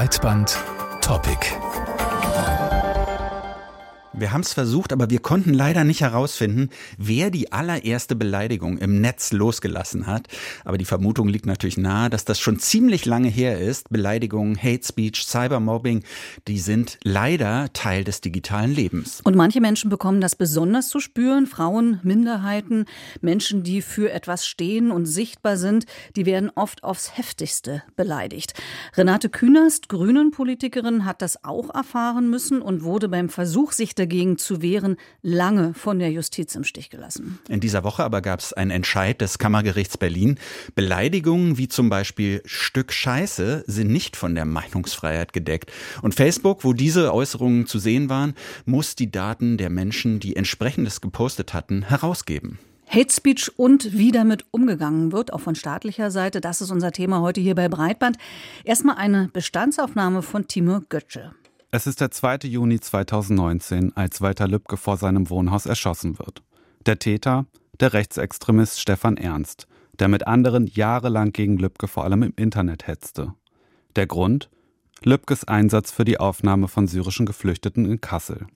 Breitband Topic. Wir haben es versucht, aber wir konnten leider nicht herausfinden, wer die allererste Beleidigung im Netz losgelassen hat. Aber die Vermutung liegt natürlich nahe, dass das schon ziemlich lange her ist. Beleidigungen, Hate Speech, Cybermobbing, die sind leider Teil des digitalen Lebens. Und manche Menschen bekommen das besonders zu spüren. Frauen, Minderheiten, Menschen, die für etwas stehen und sichtbar sind, die werden oft aufs heftigste beleidigt. Renate Künast, Grünen-Politikerin, hat das auch erfahren müssen und wurde beim Versuch, sich dagegen dagegen zu wehren, lange von der Justiz im Stich gelassen. In dieser Woche aber gab es einen Entscheid des Kammergerichts Berlin. Beleidigungen wie zum Beispiel Stück Scheiße sind nicht von der Meinungsfreiheit gedeckt. Und Facebook, wo diese Äußerungen zu sehen waren, muss die Daten der Menschen, die entsprechendes gepostet hatten, herausgeben. Hate Speech und wie damit umgegangen wird, auch von staatlicher Seite, das ist unser Thema heute hier bei Breitband. Erstmal eine Bestandsaufnahme von Timur Götze. Es ist der 2. Juni 2019, als Walter Lübcke vor seinem Wohnhaus erschossen wird. Der Täter, der Rechtsextremist Stefan Ernst, der mit anderen jahrelang gegen Lübcke vor allem im Internet hetzte. Der Grund? Lübkes Einsatz für die Aufnahme von syrischen Geflüchteten in Kassel.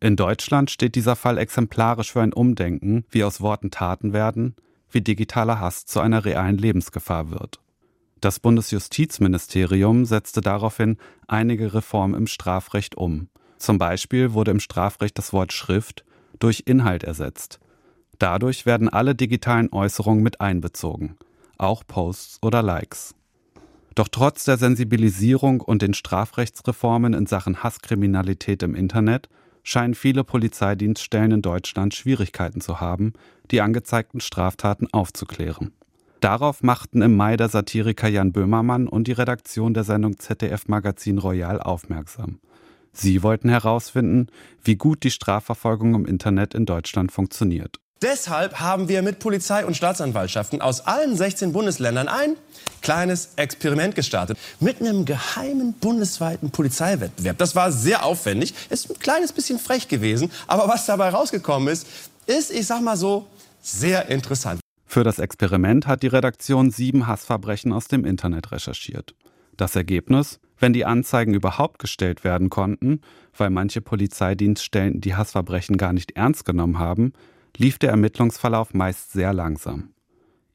In Deutschland steht dieser Fall exemplarisch für ein Umdenken, wie aus Worten Taten werden, wie digitaler Hass zu einer realen Lebensgefahr wird. Das Bundesjustizministerium setzte daraufhin einige Reformen im Strafrecht um. Zum Beispiel wurde im Strafrecht das Wort Schrift durch Inhalt ersetzt. Dadurch werden alle digitalen Äußerungen mit einbezogen, auch Posts oder Likes. Doch trotz der Sensibilisierung und den Strafrechtsreformen in Sachen Hasskriminalität im Internet scheinen viele Polizeidienststellen in Deutschland Schwierigkeiten zu haben, die angezeigten Straftaten aufzuklären. Darauf machten im Mai der Satiriker Jan Böhmermann und die Redaktion der Sendung ZDF Magazin Royal aufmerksam. Sie wollten herausfinden, wie gut die Strafverfolgung im Internet in Deutschland funktioniert. Deshalb haben wir mit Polizei und Staatsanwaltschaften aus allen 16 Bundesländern ein kleines Experiment gestartet mit einem geheimen bundesweiten Polizeiwettbewerb. Das war sehr aufwendig, ist ein kleines bisschen frech gewesen, aber was dabei rausgekommen ist, ist, ich sag mal so, sehr interessant. Für das Experiment hat die Redaktion sieben Hassverbrechen aus dem Internet recherchiert. Das Ergebnis? Wenn die Anzeigen überhaupt gestellt werden konnten, weil manche Polizeidienststellen die Hassverbrechen gar nicht ernst genommen haben, lief der Ermittlungsverlauf meist sehr langsam.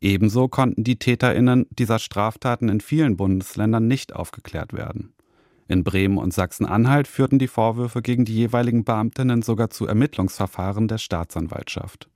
Ebenso konnten die Täterinnen dieser Straftaten in vielen Bundesländern nicht aufgeklärt werden. In Bremen und Sachsen-Anhalt führten die Vorwürfe gegen die jeweiligen Beamtinnen sogar zu Ermittlungsverfahren der Staatsanwaltschaft.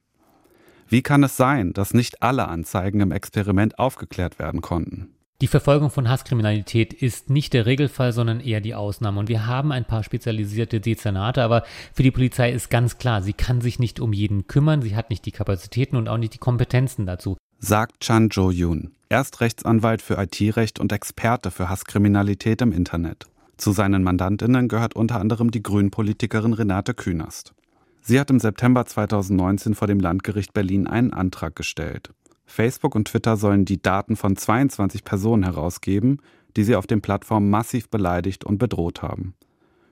Wie kann es sein, dass nicht alle Anzeigen im Experiment aufgeklärt werden konnten? Die Verfolgung von Hasskriminalität ist nicht der Regelfall, sondern eher die Ausnahme. Und wir haben ein paar spezialisierte Dezernate, aber für die Polizei ist ganz klar, sie kann sich nicht um jeden kümmern, sie hat nicht die Kapazitäten und auch nicht die Kompetenzen dazu. Sagt Chan Jo-yoon. Er ist Rechtsanwalt für IT-Recht und Experte für Hasskriminalität im Internet. Zu seinen Mandantinnen gehört unter anderem die Grünpolitikerin Renate Künast. Sie hat im September 2019 vor dem Landgericht Berlin einen Antrag gestellt. Facebook und Twitter sollen die Daten von 22 Personen herausgeben, die sie auf den Plattformen massiv beleidigt und bedroht haben.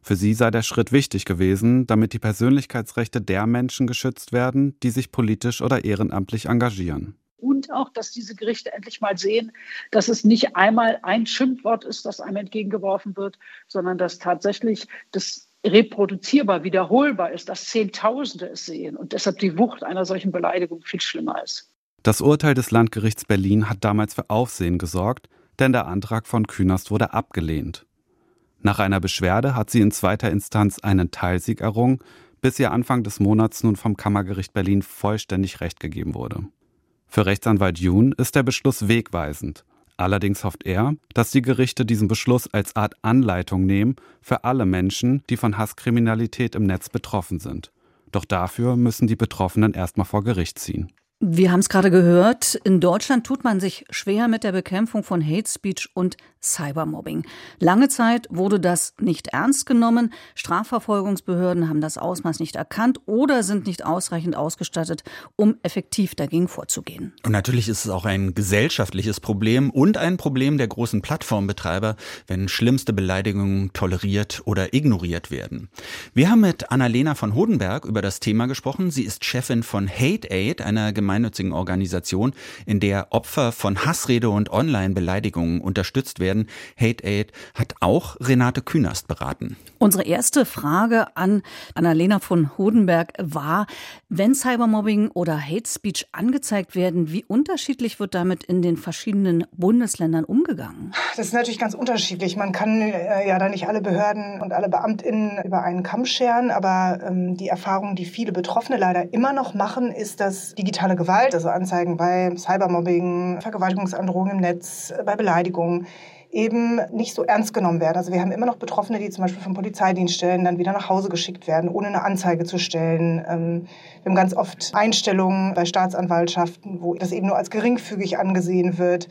Für sie sei der Schritt wichtig gewesen, damit die Persönlichkeitsrechte der Menschen geschützt werden, die sich politisch oder ehrenamtlich engagieren. Und auch, dass diese Gerichte endlich mal sehen, dass es nicht einmal ein Schimpfwort ist, das einem entgegengeworfen wird, sondern dass tatsächlich das reproduzierbar, wiederholbar ist, dass Zehntausende es sehen und deshalb die Wucht einer solchen Beleidigung viel schlimmer ist. Das Urteil des Landgerichts Berlin hat damals für Aufsehen gesorgt, denn der Antrag von Künast wurde abgelehnt. Nach einer Beschwerde hat sie in zweiter Instanz einen Teilsieg errungen, bis ihr Anfang des Monats nun vom Kammergericht Berlin vollständig Recht gegeben wurde. Für Rechtsanwalt Jun ist der Beschluss wegweisend Allerdings hofft er, dass die Gerichte diesen Beschluss als Art Anleitung nehmen für alle Menschen, die von Hasskriminalität im Netz betroffen sind. Doch dafür müssen die Betroffenen erstmal vor Gericht ziehen. Wir haben es gerade gehört, in Deutschland tut man sich schwer mit der Bekämpfung von Hate Speech und Cybermobbing. Lange Zeit wurde das nicht ernst genommen. Strafverfolgungsbehörden haben das Ausmaß nicht erkannt oder sind nicht ausreichend ausgestattet, um effektiv dagegen vorzugehen. Und natürlich ist es auch ein gesellschaftliches Problem und ein Problem der großen Plattformbetreiber, wenn schlimmste Beleidigungen toleriert oder ignoriert werden. Wir haben mit Annalena von Hodenberg über das Thema gesprochen. Sie ist Chefin von Hate Aid, einer gemeinnützigen Organisation, in der Opfer von Hassrede und Online-Beleidigungen unterstützt werden. Hate Aid hat auch Renate Künast beraten. Unsere erste Frage an Annalena von Hodenberg war, wenn Cybermobbing oder Hate Speech angezeigt werden, wie unterschiedlich wird damit in den verschiedenen Bundesländern umgegangen? Das ist natürlich ganz unterschiedlich. Man kann äh, ja da nicht alle Behörden und alle BeamtInnen über einen Kamm scheren, aber ähm, die Erfahrung, die viele Betroffene leider immer noch machen, ist, dass digitale Gewalt, also Anzeigen bei Cybermobbing, Vergewaltigungsandrohungen im Netz, äh, bei Beleidigungen, eben nicht so ernst genommen werden. Also wir haben immer noch Betroffene, die zum Beispiel vom Polizeidienststellen dann wieder nach Hause geschickt werden, ohne eine Anzeige zu stellen. Ähm, wir haben ganz oft Einstellungen bei Staatsanwaltschaften, wo das eben nur als geringfügig angesehen wird.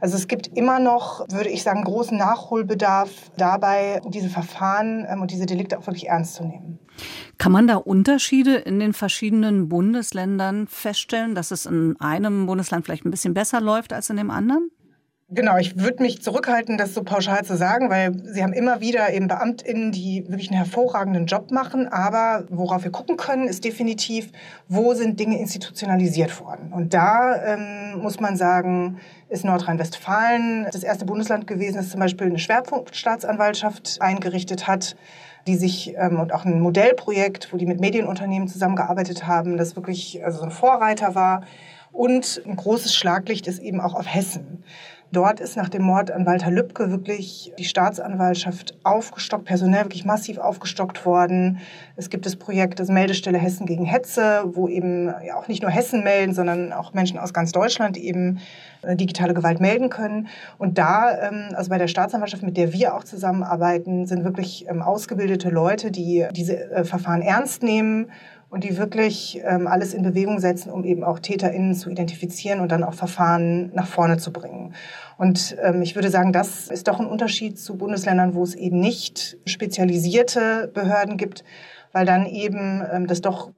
Also es gibt immer noch, würde ich sagen, großen Nachholbedarf dabei, diese Verfahren ähm, und diese Delikte auch wirklich ernst zu nehmen. Kann man da Unterschiede in den verschiedenen Bundesländern feststellen, dass es in einem Bundesland vielleicht ein bisschen besser läuft als in dem anderen? Genau, ich würde mich zurückhalten, das so pauschal zu sagen, weil Sie haben immer wieder eben BeamtInnen, die wirklich einen hervorragenden Job machen. Aber worauf wir gucken können, ist definitiv, wo sind Dinge institutionalisiert worden. Und da ähm, muss man sagen, ist Nordrhein-Westfalen das erste Bundesland gewesen, das zum Beispiel eine Schwerpunktstaatsanwaltschaft eingerichtet hat die sich ähm, und auch ein Modellprojekt, wo die mit Medienunternehmen zusammengearbeitet haben, das wirklich also so ein Vorreiter war. Und ein großes Schlaglicht ist eben auch auf Hessen. Dort ist nach dem Mord an Walter Lübcke wirklich die Staatsanwaltschaft aufgestockt, personell wirklich massiv aufgestockt worden. Es gibt das Projekt das Meldestelle Hessen gegen Hetze, wo eben ja auch nicht nur Hessen melden, sondern auch Menschen aus ganz Deutschland eben äh, digitale Gewalt melden können. Und da, ähm, also bei der Staatsanwaltschaft, mit der wir auch zusammenarbeiten, sind wirklich ähm, ausgebildete Leute, die diese äh, Verfahren ernst nehmen und die wirklich ähm, alles in Bewegung setzen, um eben auch TäterInnen zu identifizieren und dann auch Verfahren nach vorne zu bringen. Und ähm, ich würde sagen, das ist doch ein Unterschied zu Bundesländern, wo es eben nicht spezialisierte Behörden gibt, weil dann eben ähm, das doch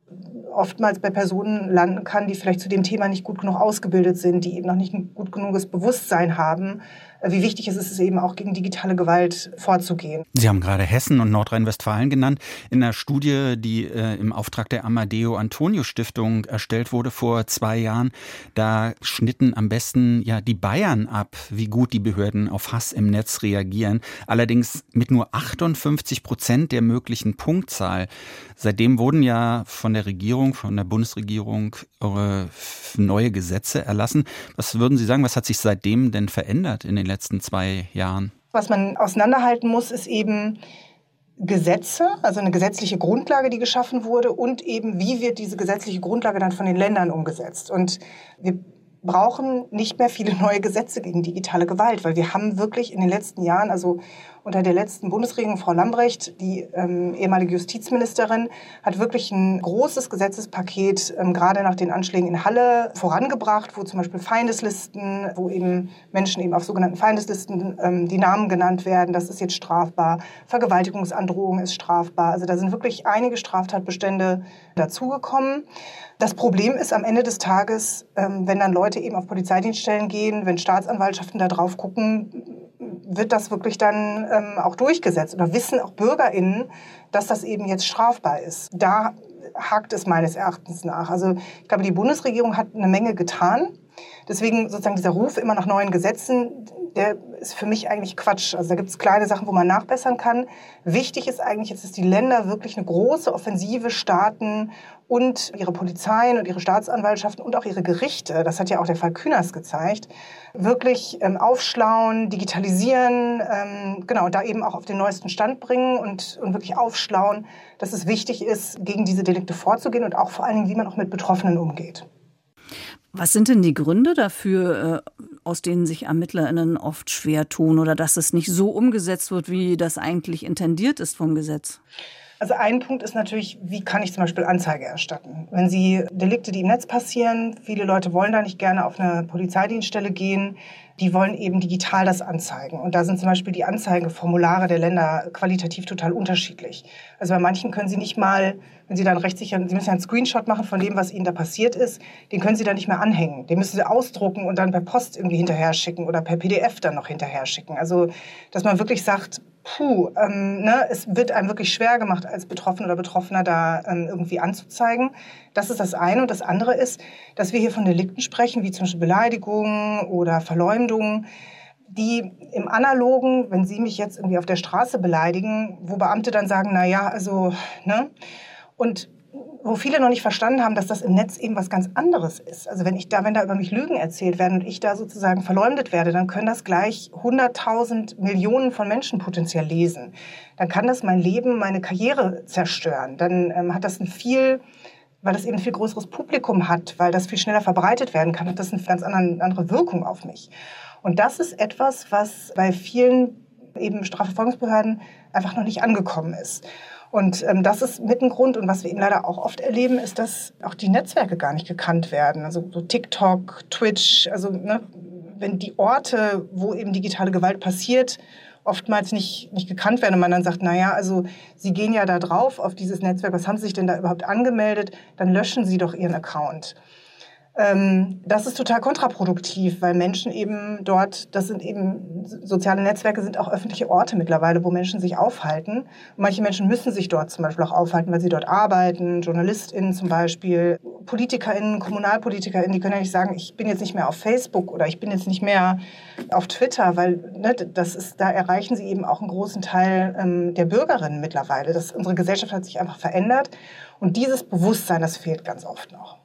oftmals bei Personen landen kann, die vielleicht zu dem Thema nicht gut genug ausgebildet sind, die eben noch nicht ein gut genuges Bewusstsein haben, wie wichtig es ist, eben auch gegen digitale Gewalt vorzugehen. Sie haben gerade Hessen und Nordrhein-Westfalen genannt. In einer Studie, die äh, im Auftrag der Amadeo Antonio Stiftung erstellt wurde vor zwei Jahren, da schnitten am besten ja die Bayern ab, wie gut die Behörden auf Hass im Netz reagieren. Allerdings mit nur 58 Prozent der möglichen Punktzahl. Seitdem wurden ja von der Regierung, von der Bundesregierung neue Gesetze erlassen. Was würden Sie sagen, was hat sich seitdem denn verändert in den letzten zwei Jahren? Was man auseinanderhalten muss, ist eben Gesetze, also eine gesetzliche Grundlage, die geschaffen wurde und eben, wie wird diese gesetzliche Grundlage dann von den Ländern umgesetzt. Und wir brauchen nicht mehr viele neue Gesetze gegen digitale Gewalt, weil wir haben wirklich in den letzten Jahren, also unter der letzten Bundesregierung, Frau Lambrecht, die ähm, ehemalige Justizministerin, hat wirklich ein großes Gesetzespaket ähm, gerade nach den Anschlägen in Halle vorangebracht, wo zum Beispiel Feindeslisten, wo eben Menschen eben auf sogenannten Feindeslisten ähm, die Namen genannt werden, das ist jetzt strafbar. Vergewaltigungsandrohung ist strafbar. Also da sind wirklich einige Straftatbestände dazugekommen. Das Problem ist am Ende des Tages, ähm, wenn dann Leute eben auf Polizeidienststellen gehen, wenn Staatsanwaltschaften da drauf gucken, wird das wirklich dann ähm, auch durchgesetzt? Oder wissen auch BürgerInnen, dass das eben jetzt strafbar ist? Da hakt es meines Erachtens nach. Also ich glaube, die Bundesregierung hat eine Menge getan. Deswegen sozusagen dieser Ruf immer nach neuen Gesetzen, der ist für mich eigentlich Quatsch. Also da gibt es kleine Sachen, wo man nachbessern kann. Wichtig ist eigentlich jetzt, dass die Länder wirklich eine große Offensive starten und ihre Polizeien und ihre Staatsanwaltschaften und auch ihre Gerichte, das hat ja auch der Fall Kühners gezeigt, wirklich ähm, aufschlauen, digitalisieren, ähm, genau, da eben auch auf den neuesten Stand bringen und, und wirklich aufschlauen, dass es wichtig ist, gegen diese Delikte vorzugehen und auch vor allen Dingen, wie man auch mit Betroffenen umgeht. Was sind denn die Gründe dafür, äh, aus denen sich ErmittlerInnen oft schwer tun oder dass es nicht so umgesetzt wird, wie das eigentlich intendiert ist vom Gesetz? Also ein Punkt ist natürlich, wie kann ich zum Beispiel Anzeige erstatten? Wenn Sie Delikte, die im Netz passieren, viele Leute wollen da nicht gerne auf eine Polizeidienststelle gehen, die wollen eben digital das anzeigen. Und da sind zum Beispiel die Anzeigenformulare der Länder qualitativ total unterschiedlich. Also bei manchen können sie nicht mal, wenn sie dann rechtssicher, sie müssen ja einen Screenshot machen von dem, was ihnen da passiert ist, den können sie dann nicht mehr anhängen. Den müssen sie ausdrucken und dann per Post irgendwie hinterher schicken oder per PDF dann noch hinterher schicken. Also, dass man wirklich sagt, puh, ähm, ne, es wird einem wirklich schwer gemacht, als Betroffener oder Betroffener da ähm, irgendwie anzuzeigen. Das ist das eine. Und das andere ist, dass wir hier von Delikten sprechen, wie zum Beispiel Beleidigungen oder Verleumdungen, die im Analogen, wenn Sie mich jetzt irgendwie auf der Straße beleidigen, wo Beamte dann sagen, na ja, also, ne? Und wo viele noch nicht verstanden haben, dass das im Netz eben was ganz anderes ist. Also wenn ich da, wenn da über mich Lügen erzählt werden und ich da sozusagen verleumdet werde, dann können das gleich 100.000 Millionen von Menschen potenziell lesen. Dann kann das mein Leben, meine Karriere zerstören. Dann ähm, hat das ein viel, weil das eben ein viel größeres Publikum hat, weil das viel schneller verbreitet werden kann, hat das eine ganz andere Wirkung auf mich. Und das ist etwas, was bei vielen eben Strafverfolgungsbehörden einfach noch nicht angekommen ist. Und ähm, das ist mit ein Grund. Und was wir eben leider auch oft erleben, ist, dass auch die Netzwerke gar nicht gekannt werden. Also so TikTok, Twitch, also ne, wenn die Orte, wo eben digitale Gewalt passiert, oftmals nicht, nicht gekannt werden und man dann sagt, naja, also Sie gehen ja da drauf auf dieses Netzwerk, was haben Sie sich denn da überhaupt angemeldet? Dann löschen Sie doch Ihren Account. Ähm, das ist total kontraproduktiv, weil Menschen eben dort, das sind eben, soziale Netzwerke sind auch öffentliche Orte mittlerweile, wo Menschen sich aufhalten. Und manche Menschen müssen sich dort zum Beispiel auch aufhalten, weil sie dort arbeiten, JournalistInnen zum Beispiel, PolitikerInnen, KommunalpolitikerInnen, die können ja nicht sagen, ich bin jetzt nicht mehr auf Facebook oder ich bin jetzt nicht mehr auf Twitter, weil ne, das ist, da erreichen sie eben auch einen großen Teil ähm, der Bürgerinnen mittlerweile. Das, unsere Gesellschaft hat sich einfach verändert und dieses Bewusstsein, das fehlt ganz oft noch.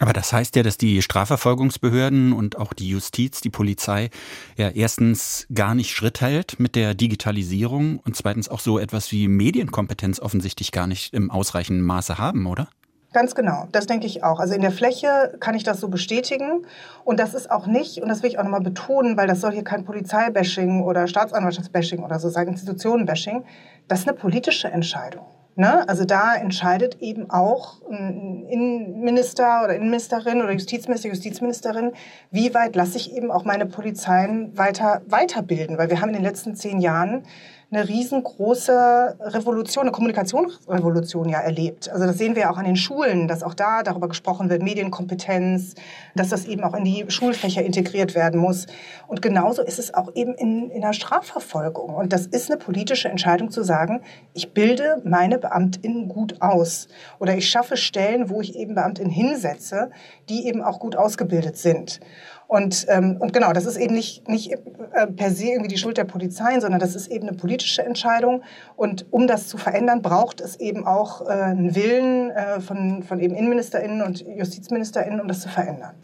Aber das heißt ja, dass die Strafverfolgungsbehörden und auch die Justiz, die Polizei ja erstens gar nicht Schritt hält mit der Digitalisierung und zweitens auch so etwas wie Medienkompetenz offensichtlich gar nicht im ausreichenden Maße haben, oder? Ganz genau, das denke ich auch. Also in der Fläche kann ich das so bestätigen. Und das ist auch nicht, und das will ich auch nochmal betonen, weil das soll hier kein Polizeibashing oder Staatsanwaltschaftsbashing oder so sein, Institutionenbashing. Das ist eine politische Entscheidung. Ne? Also da entscheidet eben auch ein Innenminister oder Innenministerin oder Justizminister, Justizministerin, wie weit lasse ich eben auch meine Polizeien weiter weiterbilden. Weil wir haben in den letzten zehn Jahren eine riesengroße Revolution, eine Kommunikationsrevolution ja erlebt. Also das sehen wir auch an den Schulen, dass auch da darüber gesprochen wird, Medienkompetenz, dass das eben auch in die Schulfächer integriert werden muss. Und genauso ist es auch eben in, in der Strafverfolgung. Und das ist eine politische Entscheidung zu sagen, ich bilde meine BeamtInnen gut aus. Oder ich schaffe Stellen, wo ich eben BeamtInnen hinsetze, die eben auch gut ausgebildet sind. Und, ähm, und genau, das ist eben nicht, nicht äh, per se irgendwie die Schuld der Polizei, sondern das ist eben eine politische Entscheidung. Und um das zu verändern, braucht es eben auch äh, einen Willen äh, von, von eben InnenministerInnen und JustizministerInnen, um das zu verändern.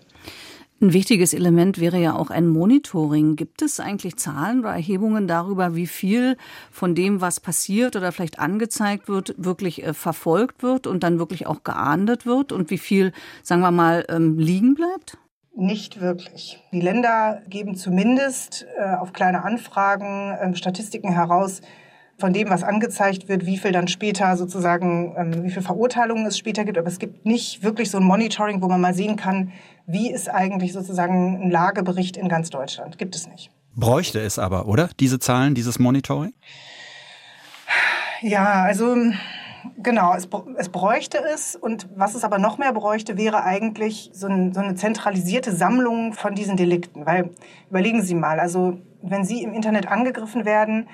Ein wichtiges Element wäre ja auch ein Monitoring. Gibt es eigentlich Zahlen oder Erhebungen darüber, wie viel von dem, was passiert oder vielleicht angezeigt wird, wirklich äh, verfolgt wird und dann wirklich auch geahndet wird und wie viel, sagen wir mal, ähm, liegen bleibt? Nicht wirklich. Die Länder geben zumindest äh, auf kleine Anfragen äh, Statistiken heraus von dem, was angezeigt wird, wie viel dann später sozusagen, ähm, wie viel Verurteilungen es später gibt. Aber es gibt nicht wirklich so ein Monitoring, wo man mal sehen kann, wie ist eigentlich sozusagen ein Lagebericht in ganz Deutschland. Gibt es nicht. Bräuchte es aber, oder? Diese Zahlen, dieses Monitoring? Ja, also Genau, es, es bräuchte es. Und was es aber noch mehr bräuchte, wäre eigentlich so, ein, so eine zentralisierte Sammlung von diesen Delikten. Weil, überlegen Sie mal, also wenn Sie im Internet angegriffen werden,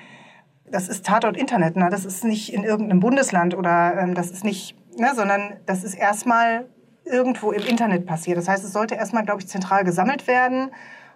das ist Tatort Internet, ne? das ist nicht in irgendeinem Bundesland oder ähm, das ist nicht, ne? sondern das ist erstmal irgendwo im Internet passiert. Das heißt, es sollte erstmal, glaube ich, zentral gesammelt werden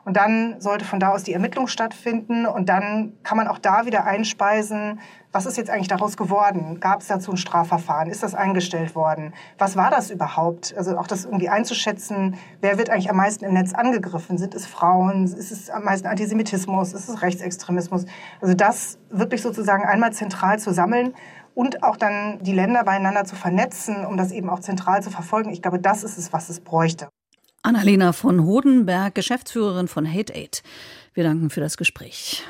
und dann sollte von da aus die Ermittlung stattfinden und dann kann man auch da wieder einspeisen, was ist jetzt eigentlich daraus geworden? Gab es dazu ein Strafverfahren? Ist das eingestellt worden? Was war das überhaupt? Also auch das irgendwie einzuschätzen, wer wird eigentlich am meisten im Netz angegriffen? Sind es Frauen? Ist es am meisten Antisemitismus? Ist es Rechtsextremismus? Also das wirklich sozusagen einmal zentral zu sammeln und auch dann die Länder beieinander zu vernetzen, um das eben auch zentral zu verfolgen. Ich glaube, das ist es, was es bräuchte. Annalena von Hodenberg, Geschäftsführerin von Hate Aid. Wir danken für das Gespräch.